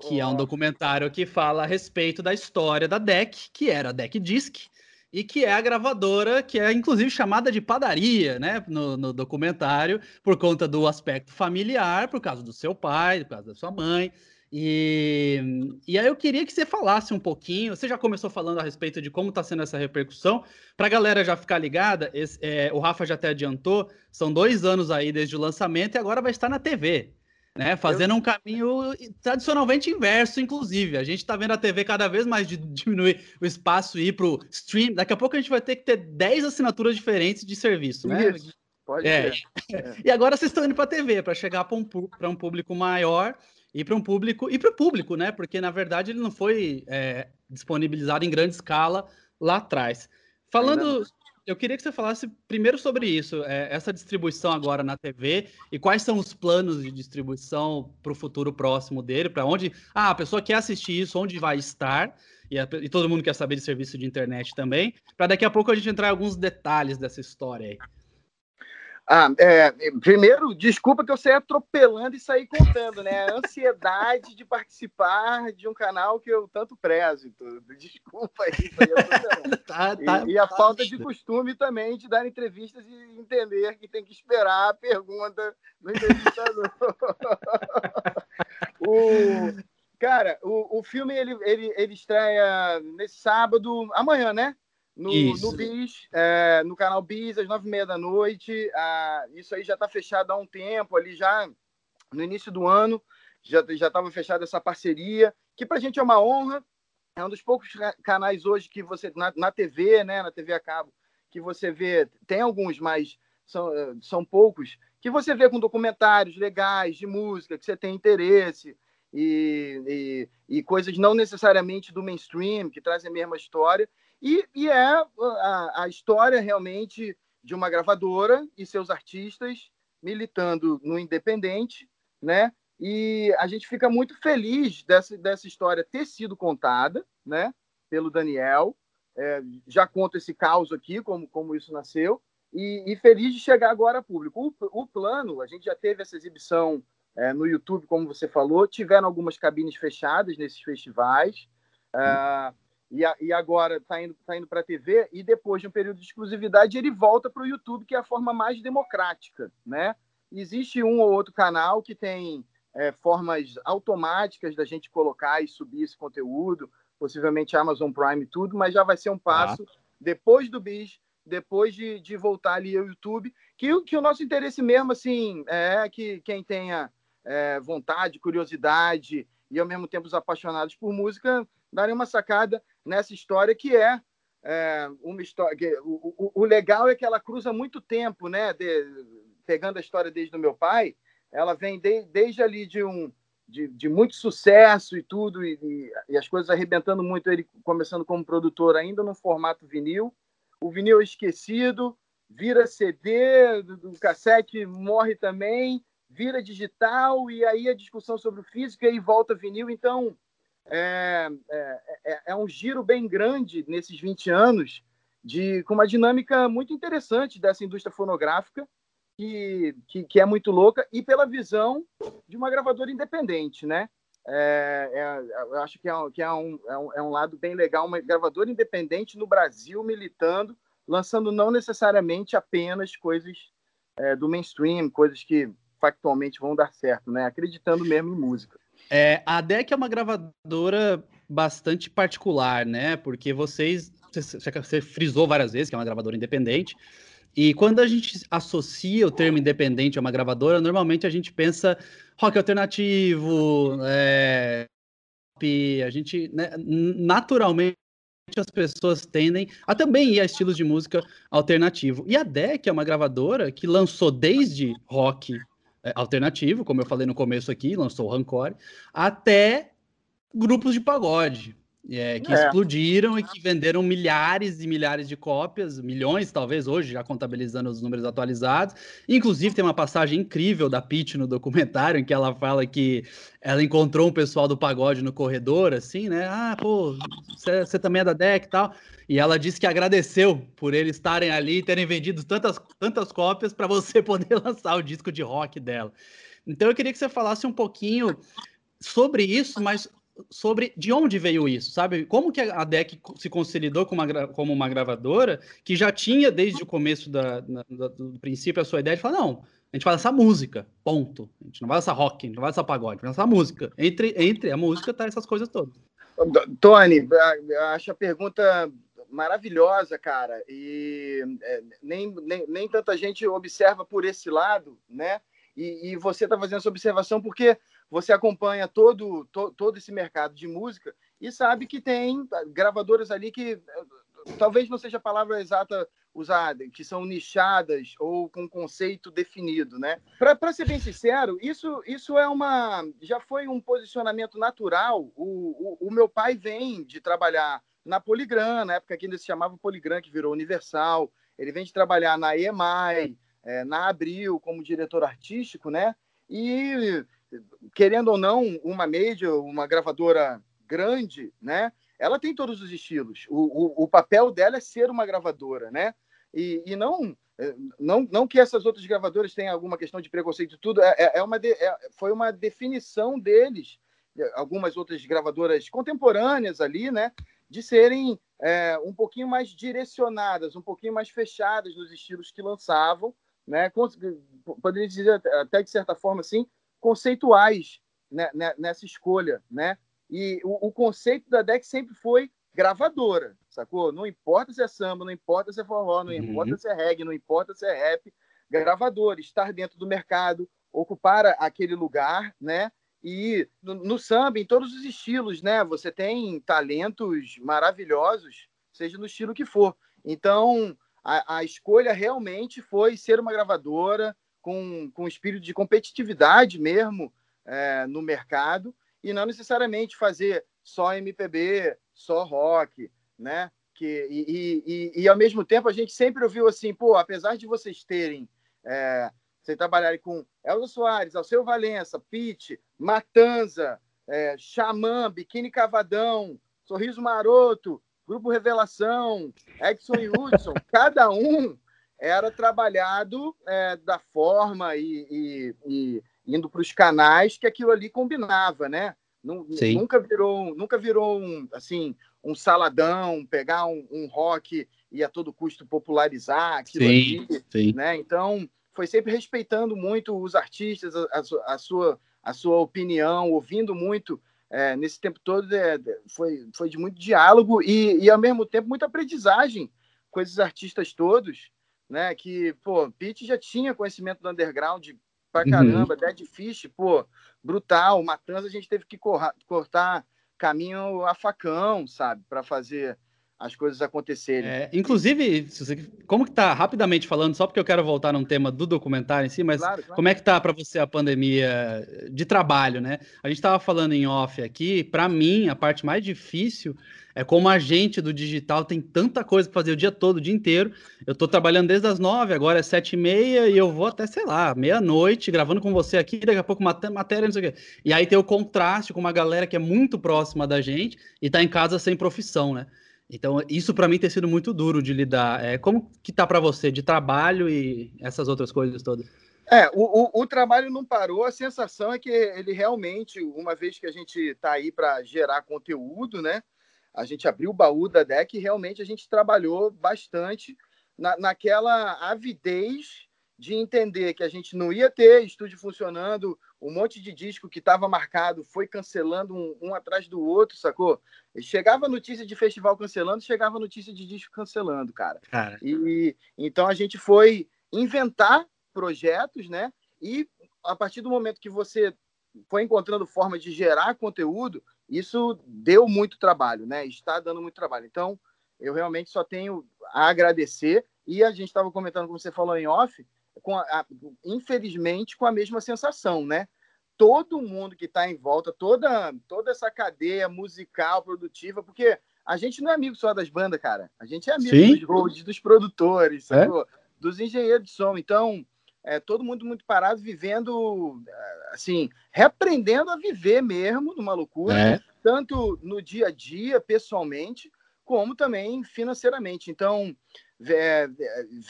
que oh. é um documentário que fala a respeito da história da DEC, que era a DEC Disc, e que é a gravadora que é inclusive chamada de padaria, né, no, no, documentário, por conta do aspecto familiar, por causa do seu pai, por causa da sua mãe. E, e aí eu queria que você falasse um pouquinho. Você já começou falando a respeito de como está sendo essa repercussão. Para a galera já ficar ligada, esse, é, o Rafa já até adiantou, são dois anos aí desde o lançamento e agora vai estar na TV né? Fazendo um caminho tradicionalmente inverso, inclusive. A gente está vendo a TV cada vez mais diminuir o espaço e ir para o stream. Daqui a pouco a gente vai ter que ter 10 assinaturas diferentes de serviço, né? Isso, pode é. é. E agora vocês estão indo para a TV para chegar para um, um público maior e para um público e para o público, né? Porque na verdade ele não foi é, disponibilizado em grande escala lá atrás. Falando eu queria que você falasse primeiro sobre isso, é, essa distribuição agora na TV e quais são os planos de distribuição para o futuro próximo dele, para onde ah, a pessoa quer assistir isso, onde vai estar, e, a, e todo mundo quer saber de serviço de internet também, para daqui a pouco a gente entrar em alguns detalhes dessa história aí. Ah, é, primeiro, desculpa que eu saí atropelando e saí contando, né? A ansiedade de participar de um canal que eu tanto prezo. Desculpa aí. tá, tá, e, e, a tá falta de costume também de dar entrevistas e entender que tem que esperar a pergunta do entrevistador. o, cara, o, o filme ele, ele, ele estreia nesse sábado, amanhã, né? No, no Bis, é, no canal Bis, às nove e meia da noite. Ah, isso aí já está fechado há um tempo, ali já no início do ano, já estava fechada essa parceria, que para a gente é uma honra. É um dos poucos canais hoje que você, na, na TV, né, na TV a cabo, que você vê, tem alguns, mas são, são poucos, que você vê com documentários legais de música, que você tem interesse, e, e, e coisas não necessariamente do mainstream, que trazem a mesma história. E, e é a, a história realmente de uma gravadora e seus artistas militando no independente, né? E a gente fica muito feliz dessa, dessa história ter sido contada, né? Pelo Daniel. É, já conto esse caos aqui, como, como isso nasceu. E, e, feliz de chegar agora a público. O, o, plano, a gente já teve essa exibição é, no YouTube, como você falou, tiveram algumas cabines fechadas nesses festivais. Uh, e, a, e, agora está indo, tá indo para a TV, e depois de um período de exclusividade, ele volta para o YouTube, que é a forma mais democrática. Né? Existe um ou outro canal que tem é, formas automáticas da gente colocar e subir esse conteúdo, possivelmente Amazon Prime e tudo, mas já vai ser um passo ah. depois do BIS, depois de, de voltar ali ao YouTube, que, que o nosso interesse mesmo assim é que quem tenha é, vontade, curiosidade e ao mesmo tempo os apaixonados por música darem uma sacada nessa história que é, é uma história. Que, o, o, o, legal é que ela cruza muito tempo, né? De, pegando a história desde o meu pai, ela vem de, desde ali de um de, de muito sucesso e tudo, e, e, e, as coisas arrebentando muito, ele começando como produtor ainda no formato vinil. O vinil é esquecido, vira CD, do, do cassete morre também, vira digital, e aí a discussão sobre o físico, e aí volta vinil. Então, é, é, é, é, um giro bem grande nesses 20 anos, de, com uma dinâmica muito interessante dessa indústria fonográfica, que, que, que, é muito louca, e pela visão de uma gravadora independente, né? É, é, eu acho que, é, que é, um, é, um, é um lado bem legal, uma gravadora independente no Brasil, militando, lançando não necessariamente apenas coisas do mainstream, coisas que factualmente vão dar certo, né? Acreditando mesmo em música. É, a DEC é uma gravadora bastante particular, né? Porque vocês, você, frisou várias vezes que é uma gravadora independente, e quando a gente associa o termo independente a uma gravadora, normalmente a gente pensa rock alternativo, é, a gente né, naturalmente as pessoas tendem a também ir a estilos de música alternativo. E a DEC é uma gravadora que lançou desde rock alternativo, como eu falei no começo aqui, lançou o Rancor, até grupos de pagode é, que é. explodiram e que venderam milhares e milhares de cópias, milhões talvez hoje, já contabilizando os números atualizados. Inclusive tem uma passagem incrível da Pete no documentário em que ela fala que ela encontrou um pessoal do pagode no corredor, assim, né? Ah, pô, você também é da DEC e tal. E ela disse que agradeceu por eles estarem ali e terem vendido tantas, tantas cópias para você poder lançar o disco de rock dela. Então eu queria que você falasse um pouquinho sobre isso, mas sobre de onde veio isso, sabe? Como que a DEC se consolidou como uma, como uma gravadora que já tinha desde o começo da, da, do princípio a sua ideia de falar, não, a gente vai lançar música, ponto. A gente não vai lançar rock, a gente não vai lançar pagode, a gente vai música. Entre, entre a música tá essas coisas todas. Tony, acho a pergunta maravilhosa, cara, e é, nem, nem, nem tanta gente observa por esse lado, né? E, e você está fazendo essa observação porque você acompanha todo, to, todo esse mercado de música e sabe que tem gravadoras ali que talvez não seja a palavra exata usada, que são nichadas ou com conceito definido, né? Para ser bem sincero, isso, isso é uma já foi um posicionamento natural. O, o, o meu pai vem de trabalhar na Poligram, na época que ainda se chamava Poligram, que virou Universal. Ele vem de trabalhar na EMAI, é, na Abril, como diretor artístico, né? E querendo ou não, uma major, uma gravadora grande, né? Ela tem todos os estilos. O, o, o papel dela é ser uma gravadora, né? E, e não, é, não, não que essas outras gravadoras tenham alguma questão de preconceito tudo, é, é, é uma de, é, foi uma definição deles, algumas outras gravadoras contemporâneas ali, né? De serem é, um pouquinho mais direcionadas, um pouquinho mais fechadas nos estilos que lançavam, né? Poderia dizer até de certa forma assim, conceituais né, né, nessa escolha, né? E o, o, conceito da DEC sempre foi gravadora, sacou? Não importa se é samba, não importa se é forró, não uhum. importa se é reggae, não importa se é rap, gravador, estar dentro do mercado, ocupar aquele lugar, né? E no, no samba, em todos os estilos, né? Você tem talentos maravilhosos, seja no estilo que for. Então, a, a escolha realmente foi ser uma gravadora, com, com espírito de competitividade mesmo é, no mercado e não necessariamente fazer só MPB, só rock, né? Que, e, e, e, ao mesmo tempo a gente sempre ouviu assim, pô, apesar de vocês terem, é, vocês trabalharem com Elza Soares, Alceu Valença, Pete, Matanza, é, Xamã, Biquíni Cavadão, Sorriso Maroto, Grupo Revelação, Exxon e Hudson, cada um era trabalhado é, da forma e, e, e indo para os canais que aquilo ali combinava, né? Nunca virou, nunca virou um, assim, um saladão, pegar um, um, rock e a todo custo popularizar aquilo sim, ali, sim. né? Então, foi sempre respeitando muito os artistas, a, a, a sua, a sua opinião, ouvindo muito é, nesse tempo todo, é, foi, foi de muito diálogo e, e, ao mesmo tempo, muita aprendizagem com esses artistas todos, né? Que, pô, Pete já tinha conhecimento do underground pra uhum. caramba, uhum. Dead Fish, pô, brutal. Matanza a gente teve que cortar caminho a facão, sabe, para fazer as coisas acontecerem. É, inclusive, como que tá, rapidamente falando, só porque eu quero voltar num tema do documentário em si, mas claro, claro. como é que tá para você a pandemia de trabalho, né? A gente estava falando em off aqui, para mim, a parte mais difícil é como agente do digital tem tanta coisa para fazer o dia todo, o dia inteiro. Eu estou trabalhando desde as nove, agora é sete e meia, e eu vou até, sei lá, meia-noite, gravando com você aqui, daqui a pouco matéria, não sei o quê. E aí tem o contraste com uma galera que é muito próxima da gente e está em casa sem profissão, né? Então, isso para mim tem sido muito duro de lidar. É, como que tá para você de trabalho e essas outras coisas todas? É, o, o, o, trabalho não parou, a sensação é que ele realmente, uma vez que a gente está aí para gerar conteúdo, né? A gente abriu o baú da DEC e realmente a gente trabalhou bastante na, naquela avidez de entender que a gente não ia ter estúdio funcionando, um monte de disco que estava marcado foi cancelando um, um, atrás do outro, sacou? Chegava notícia de festival cancelando, chegava notícia de disco cancelando, cara. cara. E então a gente foi inventar projetos, né? E a partir do momento que você foi encontrando forma de gerar conteúdo, isso deu muito trabalho, né? Está dando muito trabalho. Então, eu realmente só tenho a agradecer. E a gente estava comentando, como você falou em off, com a, infelizmente com a mesma sensação, né? Todo mundo que está em volta, toda, toda essa cadeia musical, produtiva, porque a gente não é amigo só das bandas, cara. A gente é amigo Sim. dos roads, dos produtores, é? dos engenheiros de som. Então, é, todo mundo muito parado, vivendo, assim, reaprendendo a viver mesmo numa loucura, é. tanto no dia a dia, pessoalmente, como também financeiramente. Então, é,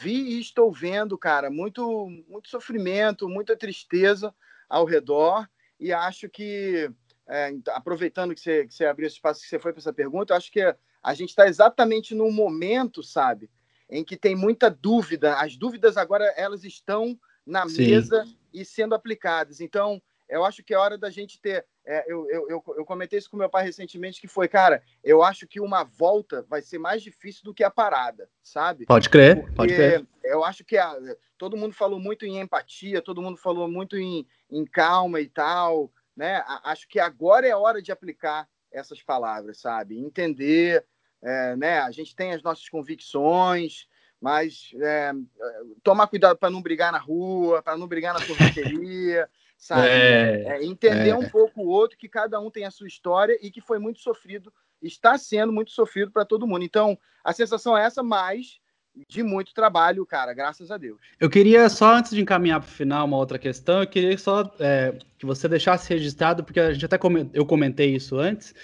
vi e estou vendo, cara, muito, muito sofrimento, muita tristeza ao redor, e acho que, é, aproveitando que você, que você abriu esse espaço, que você foi para essa pergunta, acho que a gente está exatamente num momento, sabe, em que tem muita dúvida. As dúvidas agora elas estão na Sim. mesa e sendo aplicadas. Então, eu acho que é hora da gente ter. É, eu, eu, eu, eu, comentei isso com meu pai recentemente, que foi, cara, eu acho que uma volta vai ser mais difícil do que a parada, sabe? Pode crer, Porque pode crer. Eu acho que a, todo mundo falou muito em empatia, todo mundo falou muito em, em calma e tal, né? Acho que agora é hora de aplicar essas palavras, sabe? Entender, é, né? A gente tem as nossas convicções, mas é, tomar cuidado para não brigar na rua, para não brigar na sorveteria sabe? É, é, entender é. um pouco o outro, que cada um tem a sua história e que foi muito sofrido, está sendo muito sofrido para todo mundo. Então, a sensação é essa, mas de muito trabalho, cara, graças a Deus. Eu queria só, antes de encaminhar para o final, uma outra questão, eu queria só é, que você deixasse registrado, porque a gente até eu comentei isso antes,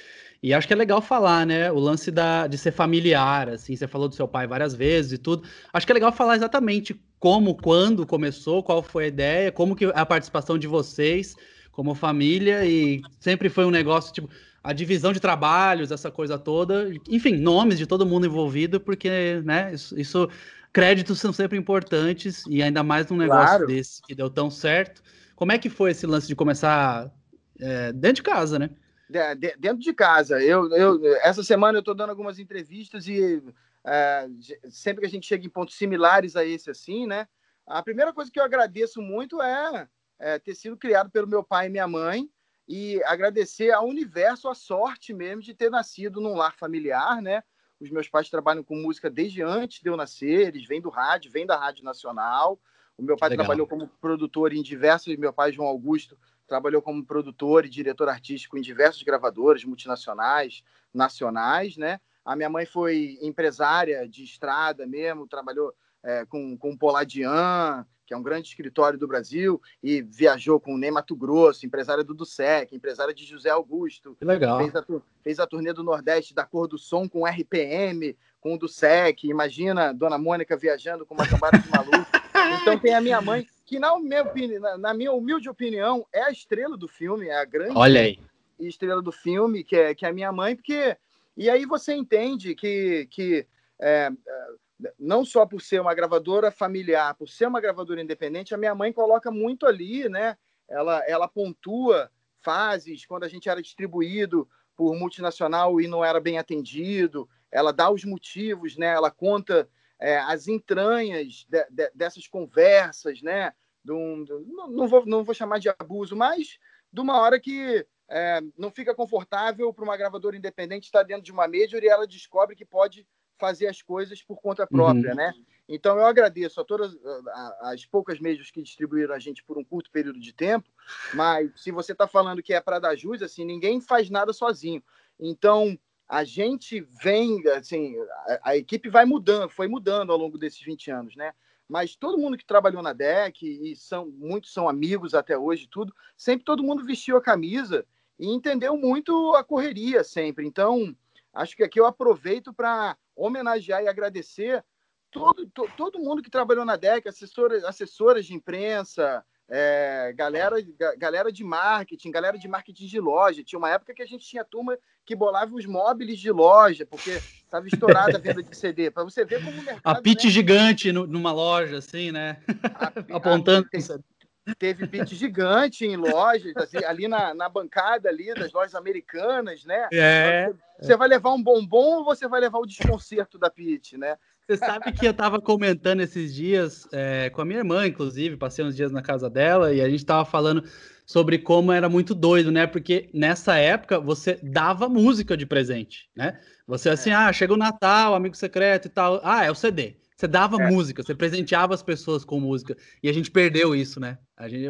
e acho que é legal falar, né? O lance da, de ser familiar, assim, você falou do seu pai várias vezes e tudo. Acho que é legal falar exatamente como, quando começou, qual foi a ideia, como que a participação de vocês como família e sempre foi um negócio tipo a divisão de trabalhos, essa coisa toda, enfim, nomes de todo mundo envolvido, porque, né, isso, isso créditos são sempre importantes e ainda mais num negócio claro. desse que deu tão certo. Como é que foi esse lance de começar é, dentro de casa, né? De, dentro de casa. Eu, eu, essa semana eu estou dando algumas entrevistas e é, sempre que a gente chega em pontos similares a esse assim, né? A primeira coisa que eu agradeço muito é, é ter sido criado pelo meu pai e minha mãe e agradecer ao universo a sorte mesmo de ter nascido num lar familiar, né? Os meus pais trabalham com música desde antes de eu nascer, eles vêm do rádio, vêm da Rádio Nacional. O meu pai Legal. trabalhou como produtor em diversos, meu pai João Augusto trabalhou como produtor e diretor artístico em diversos gravadores multinacionais, nacionais, né? A minha mãe foi empresária de estrada mesmo, trabalhou é, com, com o Poladian, que é um grande escritório do Brasil, e viajou com o Ney Mato Grosso, empresária do Dussec, empresária de José Augusto. Que legal. Fez a, fez a turnê do Nordeste da Cor do Som com RPM, com o Dussec. Imagina Dona Mônica viajando com uma cambada de maluco. Então tem a minha mãe, que na minha, opinião, na minha humilde opinião, é a estrela do filme, é a grande Olha aí. estrela do filme, que é, que é a minha mãe, porque... E aí você entende que... que é, não só por ser uma gravadora familiar, por ser uma gravadora independente, a minha mãe coloca muito ali, né? Ela, ela pontua fases quando a gente era distribuído por multinacional e não era bem atendido. Ela dá os motivos, né? Ela conta é, as entranhas de, de, dessas conversas, né? Um, não, não, vou, não vou chamar de abuso, mas de uma hora que é, não fica confortável para uma gravadora independente estar dentro de uma major e ela descobre que pode fazer as coisas por conta própria, uhum. né? Então eu agradeço a todas as poucas meios que distribuíram a gente por um curto período de tempo, mas se você está falando que é para dar jus, assim, ninguém faz nada sozinho. Então a gente vem, assim, a, a, equipe vai mudando, foi mudando ao longo desses 20 anos, né? Mas todo mundo que trabalhou na DEC, e são muitos são amigos até hoje, tudo, sempre todo mundo vestiu a camisa e entendeu muito a correria sempre. Então, acho que aqui eu aproveito para homenagear e agradecer todo, to, todo mundo que trabalhou na DEC, assessoras, assessoras de imprensa, é, galera, galera de marketing, galera de marketing de loja. Tinha uma época que a gente tinha turma que bolava os móveis de loja, porque estava estourada a venda de CD. Para você ver como o mercado. A pit né? gigante no, numa loja, assim, né? A, Apontando. A, teve pit gigante em lojas, assim, ali na, na bancada ali das lojas americanas, né? É. Você vai levar um bombom ou você vai levar o desconcerto da pit, né? Você sabe que eu tava comentando esses dias é, com a minha irmã, inclusive, passei uns dias na casa dela e a gente tava falando sobre como era muito doido, né? Porque nessa época você dava música de presente, né? Você assim, é. ah, chega o Natal, amigo secreto e tal. Ah, é o CD. Você dava é. música, você presenteava as pessoas com música. E a gente perdeu isso, né? A gente,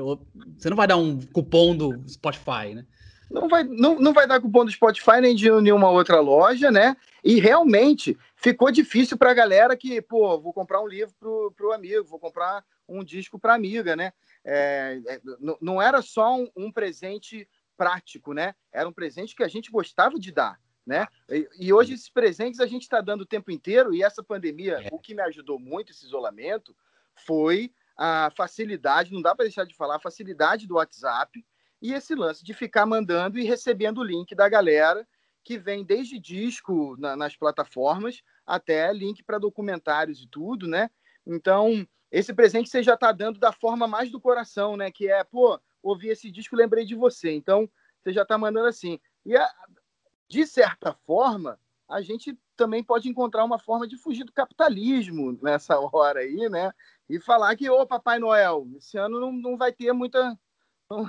você não vai dar um cupom do Spotify, né? Não vai, não, não vai dar cupom do Spotify nem de nenhuma outra loja, né? E realmente ficou difícil para a galera que, pô, vou comprar um livro pro, pro amigo, vou comprar um disco para amiga, né? É, é, não era só um, um, presente prático, né? Era um presente que a gente gostava de dar, né? E, e hoje esses presentes a gente está dando o tempo inteiro e essa pandemia, é. o que me ajudou muito esse isolamento foi a facilidade, não dá para deixar de falar, a facilidade do WhatsApp, e esse lance de ficar mandando e recebendo o link da galera, que vem desde disco na, nas plataformas até link para documentários e tudo, né? Então, esse presente você já está dando da forma mais do coração, né? Que é, pô, ouvi esse disco, lembrei de você. Então, você já está mandando assim. E, a, de certa forma, a gente também pode encontrar uma forma de fugir do capitalismo nessa hora aí, né? E falar que, ô, Papai Noel, esse ano não, não vai ter muita não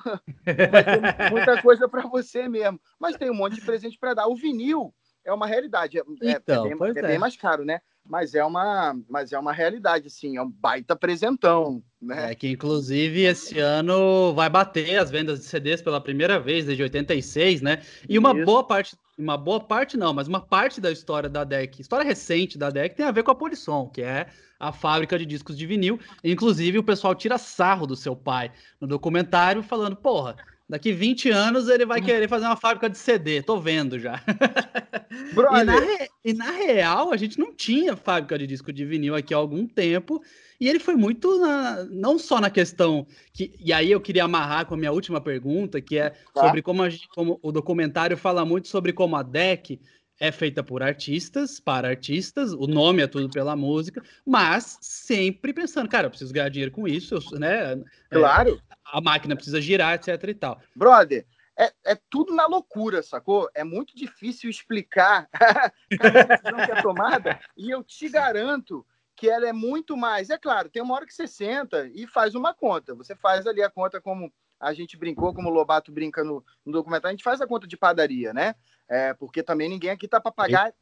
vai ter muita coisa para você mesmo. Mas tem um monte de presente para dar. O vinil é uma realidade. É, é então, é, bem, é, bem, mais caro, né? Mas é uma, mas é uma realidade, sim. É um baita presentão, né? É que, inclusive, esse ano vai bater as vendas de CDs pela primeira vez desde 86, né? E uma Isso. boa parte, uma boa parte não, mas uma parte da história da DEC, história recente da DEC, tem a ver com a Polisson, que é a fábrica de discos de vinil. Inclusive, o pessoal tira sarro do seu pai no documentário, falando: porra, daqui 20 anos ele vai querer fazer uma fábrica de CD, tô vendo já. e, na re... e, na real, a gente não tinha fábrica de disco de vinil aqui há algum tempo. E ele foi muito na... não só na questão que. E aí eu queria amarrar com a minha última pergunta, que é tá. sobre como, a como o documentário fala muito sobre como a DEC é feita por artistas, para artistas, o nome é tudo pela música, mas sempre pensando, cara, eu preciso ganhar dinheiro com isso, eu, né? É, claro. É, a máquina precisa girar, etc e tal. Brother, é, é tudo na loucura, sacou? É muito difícil explicar cada decisão que é tomada, e eu te garanto que ela é muito mais. É claro, tem uma hora que você senta e faz uma conta. Você faz ali a conta como a gente brincou, como o Lobato brinca no, no documentário, a gente faz a conta de padaria, né? É, porque também ninguém aqui tá para pagar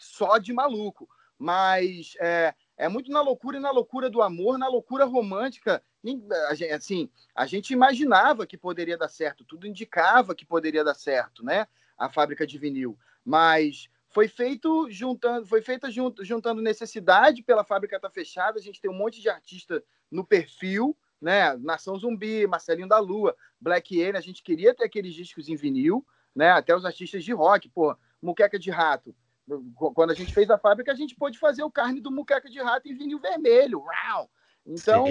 só de maluco. Mas é, é muito na loucura e na loucura do amor, na loucura romântica. Assim, a gente imaginava que poderia dar certo, tudo indicava que poderia dar certo, né? A fábrica de vinil. Mas foi feito juntando, foi feita juntando necessidade pela fábrica tá fechada. A gente tem um monte de artista no perfil, né? Nação Zumbi, Marcelinho da Lua, Black Alien. A gente queria ter aqueles discos em vinil, né? Até os artistas de rock, pô, Muqueca de Rato quando a gente fez a fábrica, a gente pôde fazer o carne do muqueca de rato em vinil vermelho. Uau! Então,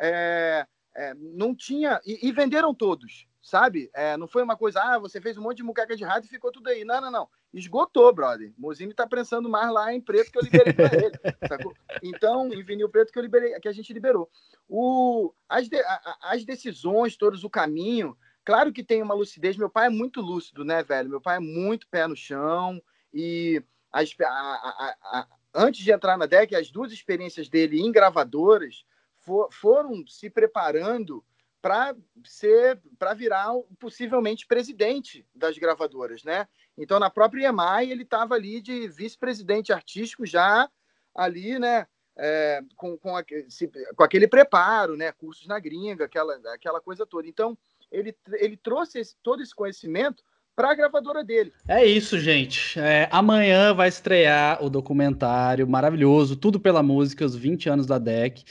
é, é, não tinha. E, e, venderam todos, sabe? É, não foi uma coisa, ah, você fez um monte de muqueca de rato e ficou tudo aí. Não, não, não. Esgotou, brother. Mozini tá pensando mais lá em preto que eu liberei para ele. Sacou? Então, em vinil preto que, eu liberei, que a gente liberou. O, as, de, a, as decisões, todos o caminho. Claro que tem uma lucidez. Meu pai é muito lúcido, né, velho? Meu pai é muito pé no chão. E as, a, a, antes de entrar na DEC, as duas experiências dele em gravadoras for, foram se preparando para ser para virar possivelmente presidente das gravadoras, né? Então na própria EMI ele estava ali de vice-presidente artístico já ali, né? É, com, com, com, aquele preparo, né? Cursos na gringa, aquela, aquela coisa toda. Então ele, ele trouxe esse, todo esse conhecimento para a gravadora dele. É isso, gente. É, amanhã vai estrear o documentário maravilhoso, Tudo pela Música, os 20 anos da DEC,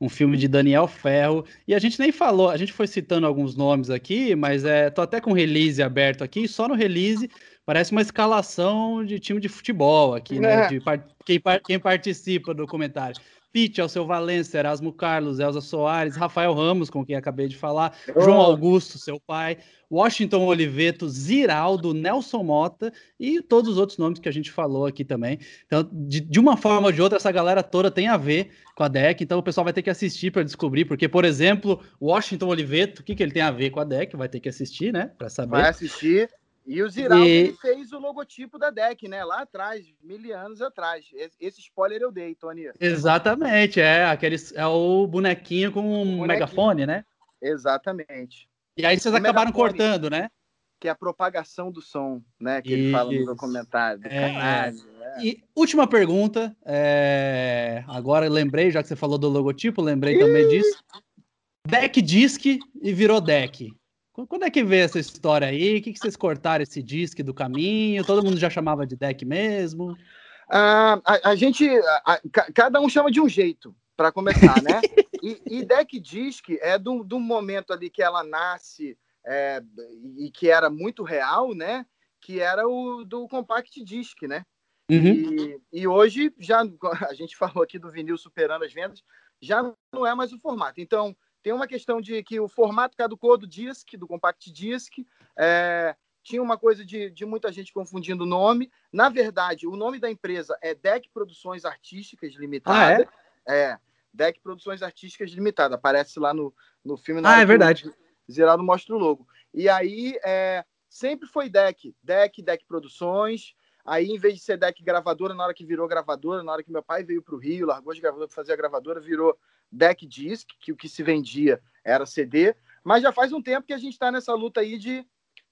um filme de Daniel Ferro. E a gente nem falou, a gente foi citando alguns nomes aqui, mas é, tô até com o release aberto aqui, só no release parece uma escalação de time de futebol aqui, né? É. De quem, quem participa do documentário. Pete, Alceu Valença, Erasmo Carlos, Elza Soares, Rafael Ramos, com quem acabei de falar, oh. João Augusto, seu pai, Washington Oliveto, Ziraldo, Nelson Mota e todos os outros nomes que a gente falou aqui também. Então, de, de uma forma ou de outra, essa galera toda tem a ver com a DEC, então o pessoal vai ter que assistir para descobrir, porque, por exemplo, Washington Oliveto, o que, que ele tem a ver com a DEC? Vai ter que assistir, né? Para saber. Vai assistir. E o Ziraldo e... fez o logotipo da DEC, né? Lá atrás, mil anos atrás. Esse spoiler eu dei, Tony. Exatamente, é aquele, é o bonequinho com um bonequinho. megafone, né? Exatamente. E aí vocês o acabaram cortando, né? Que é a propagação do som, né? Que Isso. ele fala no documentário. É... Caralho, é. E última pergunta. É... Agora lembrei, já que você falou do logotipo, lembrei também disso. Deck Disc e virou deck. Quando é que veio essa história aí? O que, que vocês cortaram esse disque do caminho? Todo mundo já chamava de deck mesmo? Ah, a, a, gente, a, a, cada um chama de um jeito, para começar, né? e, e deck disc é do, do momento ali que ela nasce é, e que era muito real, né? Que era o do compact disc, né? Uhum. E, e, hoje já a gente falou aqui do vinil superando as vendas, já não é mais o formato. Então tem uma questão de que o formato caducou do disc, do compact disc. É, tinha uma coisa de, de muita gente confundindo o nome. Na verdade, o nome da empresa é Deck Produções Artísticas Limitada. Ah, é? é, Deck Produções Artísticas Limitada. Aparece lá no, no filme. Ah, é verdade. Zerado mostra o logo. E aí, é, sempre foi Deck. Deck, Deck Produções. Aí, em vez de ser deck gravadora, na hora que virou gravadora, na hora que meu pai veio para o Rio, largou de gravadora para fazer a gravadora, virou deck disc, que o que se vendia era CD. Mas já faz um tempo que a gente está nessa luta aí de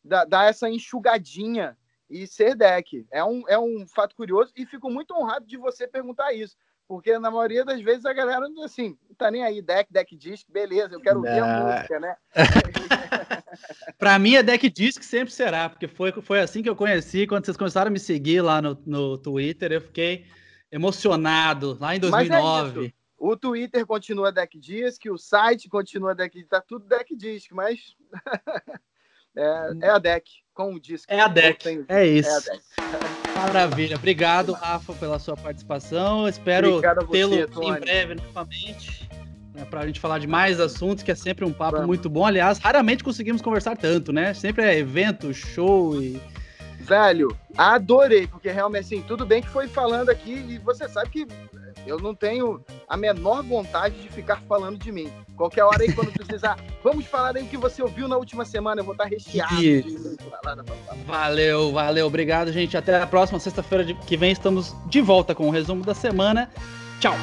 dar essa enxugadinha e ser deck. É um, é um fato curioso e fico muito honrado de você perguntar isso. Porque na maioria das vezes a galera, assim, não tá nem aí, deck, deck disc, beleza, eu quero ouvir a música, né? para mim, a deck disc sempre será, porque foi, foi assim que eu conheci. Quando vocês começaram a me seguir lá no, no Twitter, eu fiquei emocionado, lá em 2009. É o Twitter continua deck disc, o site continua deck disc, tá tudo deck disc, mas é, é, a deck com o disco. É a deck, é isso. É a deck. Maravilha. Obrigado, Rafa, pela sua participação. Espero tê-lo em breve novamente. Né, para a gente falar de mais assuntos, que é sempre um papo Vamos. muito bom. Aliás, raramente conseguimos conversar tanto, né? Sempre é evento, show e. Velho, adorei, porque realmente, assim, tudo bem que foi falando aqui, e você sabe que eu não tenho a menor vontade de ficar falando de mim. Qualquer hora aí, quando precisar, vamos falar aí o que você ouviu na última semana. Eu vou estar recheado. De... Valeu, valeu. Obrigado, gente. Até a próxima sexta-feira que vem. Estamos de volta com o resumo da semana. Tchau.